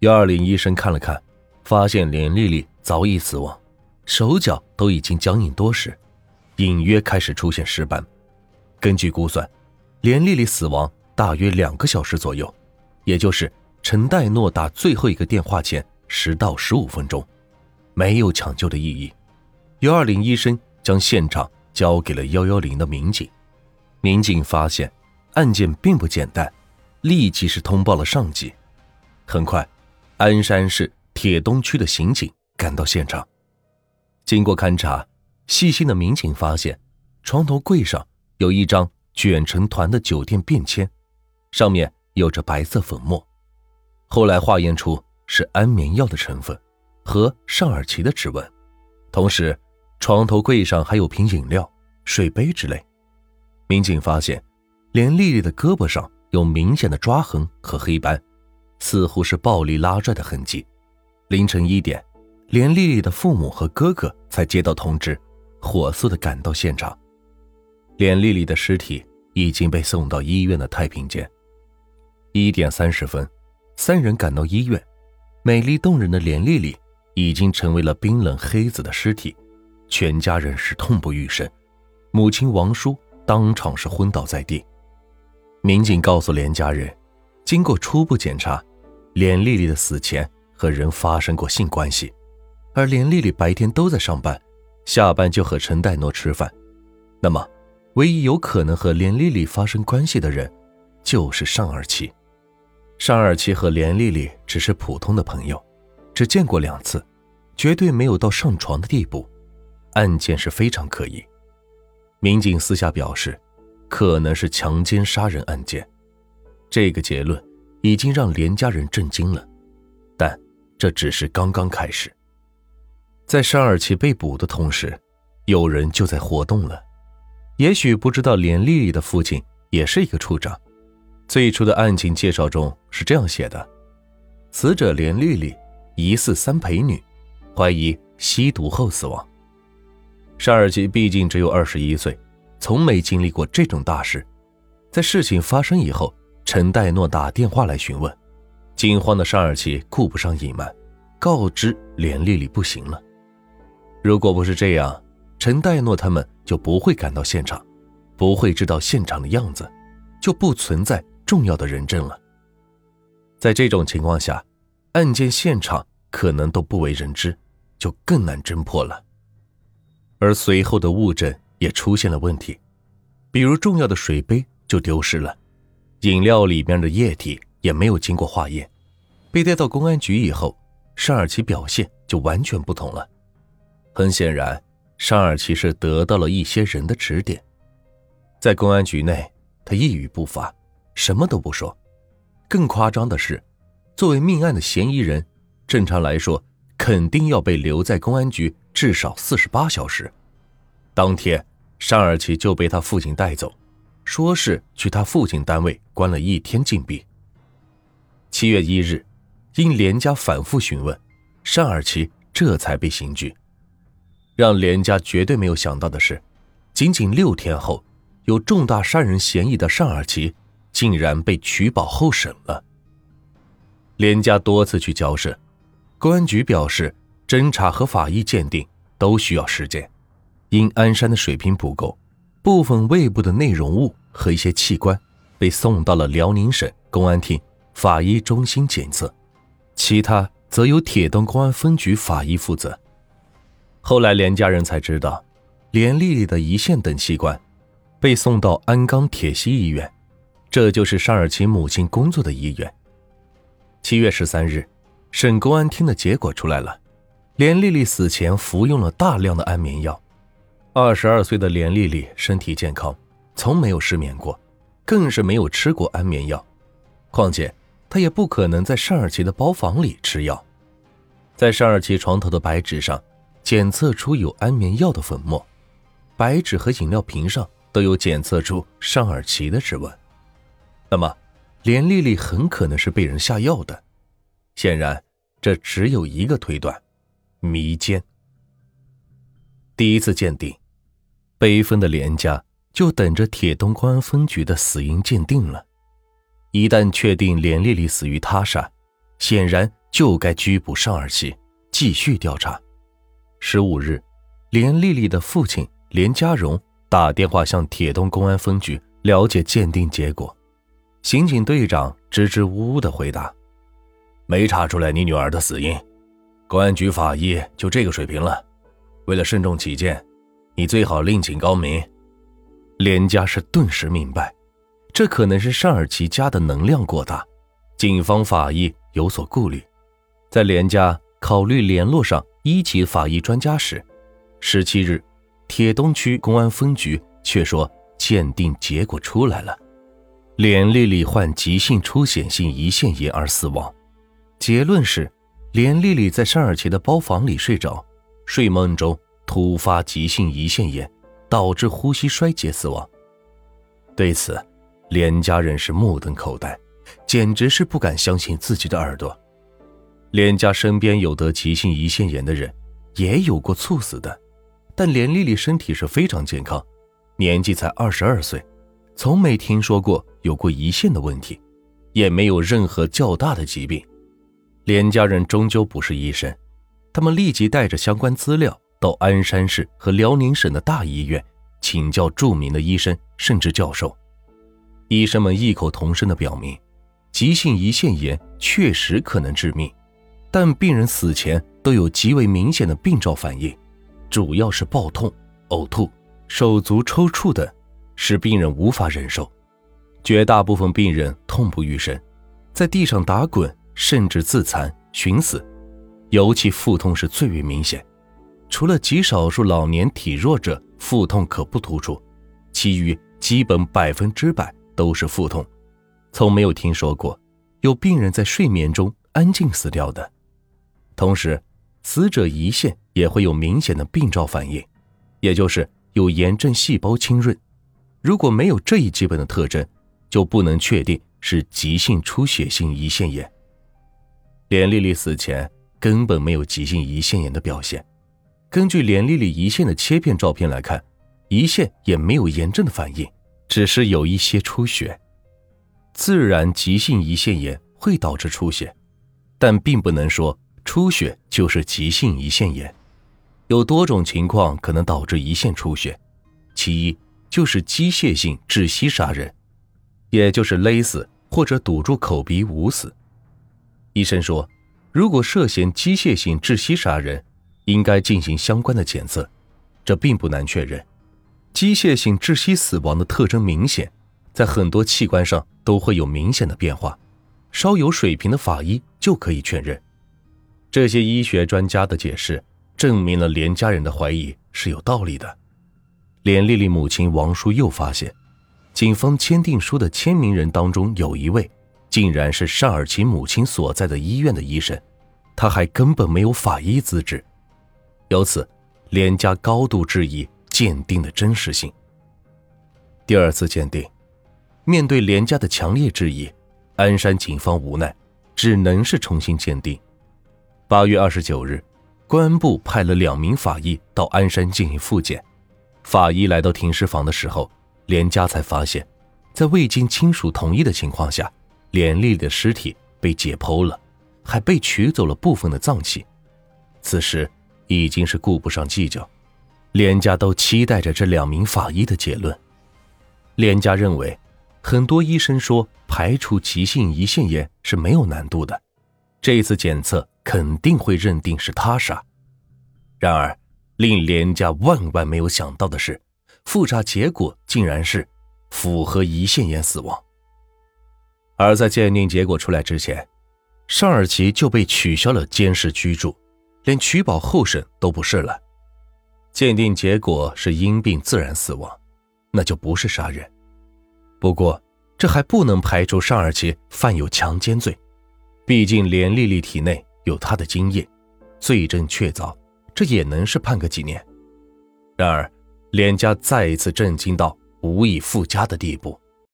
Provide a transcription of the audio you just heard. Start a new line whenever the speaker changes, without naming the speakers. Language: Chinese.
幺二零医生看了看，发现连丽丽早已死亡，手脚都已经僵硬多时，隐约开始出现尸斑。根据估算，连丽丽死亡大约两个小时左右，也就是陈代诺打最后一个电话前十到十五分钟，没有抢救的意义。幺二零医生将现场交给了幺幺零的民警，民警发现案件并不简单，立即是通报了上级。很快，鞍山市铁东区的刑警赶到现场，经过勘查，细心的民警发现床头柜上。有一张卷成团的酒店便签，上面有着白色粉末，后来化验出是安眠药的成分和尚尔奇的指纹。同时，床头柜上还有瓶饮料、水杯之类。民警发现，连丽丽的胳膊上有明显的抓痕和黑斑，似乎是暴力拉拽的痕迹。凌晨一点，连丽丽的父母和哥哥才接到通知，火速的赶到现场。连丽丽的尸体已经被送到医院的太平间。一点三十分，三人赶到医院，美丽动人的连丽丽已经成为了冰冷黑子的尸体，全家人是痛不欲生，母亲王叔当场是昏倒在地。民警告诉连家人，经过初步检查，连丽丽的死前和人发生过性关系，而连丽丽白天都在上班，下班就和陈代诺吃饭，那么。唯一有可能和连丽丽发生关系的人，就是尚二七。尚二七和连丽丽只是普通的朋友，只见过两次，绝对没有到上床的地步。案件是非常可疑。民警私下表示，可能是强奸杀人案件。这个结论已经让连家人震惊了，但这只是刚刚开始。在沙尔奇被捕的同时，有人就在活动了。也许不知道，连丽丽的父亲也是一个处长。最初的案情介绍中是这样写的：死者连丽丽疑似三陪女，怀疑吸毒后死亡。沙尔奇毕竟只有二十一岁，从没经历过这种大事。在事情发生以后，陈代诺打电话来询问，惊慌的尚尔奇顾不上隐瞒，告知连丽丽不行了。如果不是这样，陈代诺他们就不会赶到现场，不会知道现场的样子，就不存在重要的人证了。在这种情况下，案件现场可能都不为人知，就更难侦破了。而随后的物证也出现了问题，比如重要的水杯就丢失了，饮料里面的液体也没有经过化验。被带到公安局以后，尚尔奇表现就完全不同了。很显然。尚尔奇是得到了一些人的指点，在公安局内，他一语不发，什么都不说。更夸张的是，作为命案的嫌疑人，正常来说肯定要被留在公安局至少四十八小时。当天，尚尔奇就被他父亲带走，说是去他父亲单位关了一天禁闭。七月一日，因连家反复询问，尚尔奇这才被刑拘。让连家绝对没有想到的是，仅仅六天后，有重大杀人嫌疑的尚尔奇竟然被取保候审了。连家多次去交涉，公安局表示，侦查和法医鉴定都需要时间，因鞍山的水平不够，部分胃部的内容物和一些器官被送到了辽宁省公安厅法医中心检测，其他则由铁东公安分局法医负责。后来，连家人才知道，连丽丽的胰腺等器官被送到鞍钢铁西医院，这就是尚尔奇母亲工作的医院。七月十三日，省公安厅的结果出来了，连丽丽死前服用了大量的安眠药。二十二岁的连丽丽身体健康，从没有失眠过，更是没有吃过安眠药。况且，她也不可能在尚尔奇的包房里吃药，在尚尔奇床头的白纸上。检测出有安眠药的粉末，白纸和饮料瓶上都有检测出尚尔奇的指纹。那么，连丽丽很可能是被人下药的。显然，这只有一个推断：迷奸。第一次鉴定，悲愤的连家就等着铁东公安分局的死因鉴定了。一旦确定连丽丽死于他杀，显然就该拘捕尚尔奇，继续调查。十五日，连丽丽的父亲连家荣打电话向铁东公安分局了解鉴定结果。刑警队长支支吾吾的回答：“没查出来你女儿的死因，公安局法医就这个水平了。为了慎重起见，你最好另请高明。”连家是顿时明白，这可能是尚尔奇家的能量过大，警方法医有所顾虑。在连家考虑联络上一级法医专家时，十七日，铁东区公安分局却说鉴定结果出来了。连丽丽患急性出血性胰腺炎而死亡，结论是连丽丽在尚尔奇的包房里睡着，睡梦中突发急性胰腺炎，导致呼吸衰竭死亡。对此，连家人是目瞪口呆，简直是不敢相信自己的耳朵。连家身边有得急性胰腺炎的人，也有过猝死的，但连丽丽身体是非常健康，年纪才二十二岁。从没听说过有过胰腺的问题，也没有任何较大的疾病。连家人终究不是医生，他们立即带着相关资料到鞍山市和辽宁省的大医院请教著名的医生甚至教授。医生们异口同声地表明，急性胰腺炎确实可能致命，但病人死前都有极为明显的病灶反应，主要是暴痛、呕吐、手足抽搐等。使病人无法忍受，绝大部分病人痛不欲生，在地上打滚，甚至自残寻死。尤其腹痛是最为明显，除了极少数老年体弱者腹痛可不突出，其余基本百分之百都是腹痛。从没有听说过有病人在睡眠中安静死掉的。同时，死者胰腺也会有明显的病灶反应，也就是有炎症细胞浸润。如果没有这一基本的特征，就不能确定是急性出血性胰腺炎。连丽丽死前根本没有急性胰腺炎的表现。根据连丽丽胰腺的切片照片来看，胰腺也没有炎症的反应，只是有一些出血。自然，急性胰腺炎会导致出血，但并不能说出血就是急性胰腺炎。有多种情况可能导致胰腺出血，其一。就是机械性窒息杀人，也就是勒死或者堵住口鼻捂死。医生说，如果涉嫌机械性窒息杀人，应该进行相关的检测。这并不难确认，机械性窒息死亡的特征明显，在很多器官上都会有明显的变化，稍有水平的法医就可以确认。这些医学专家的解释，证明了连家人的怀疑是有道理的。连丽丽母亲王叔又发现，警方签订书的签名人当中有一位，竟然是尚尔奇母亲所在的医院的医生，他还根本没有法医资质。由此，连家高度质疑鉴定的真实性。第二次鉴定，面对连家的强烈质疑，鞍山警方无奈，只能是重新鉴定。八月二十九日，公安部派了两名法医到鞍山进行复检。法医来到停尸房的时候，连家才发现，在未经亲属同意的情况下，连丽丽的尸体被解剖了，还被取走了部分的脏器。此时已经是顾不上计较，连家都期待着这两名法医的结论。连家认为，很多医生说排除急性胰腺炎是没有难度的，这次检测肯定会认定是他杀。然而。令连家万万没有想到的是，复查结果竟然是符合胰腺炎死亡。而在鉴定结果出来之前，尚尔奇就被取消了监视居住，连取保候审都不是了。鉴定结果是因病自然死亡，那就不是杀人。不过，这还不能排除尚尔奇犯有强奸罪，毕竟连丽丽体内有他的精液，罪证确凿。这也能是判个几年。然而，连家再一次震惊到无以复加的地步。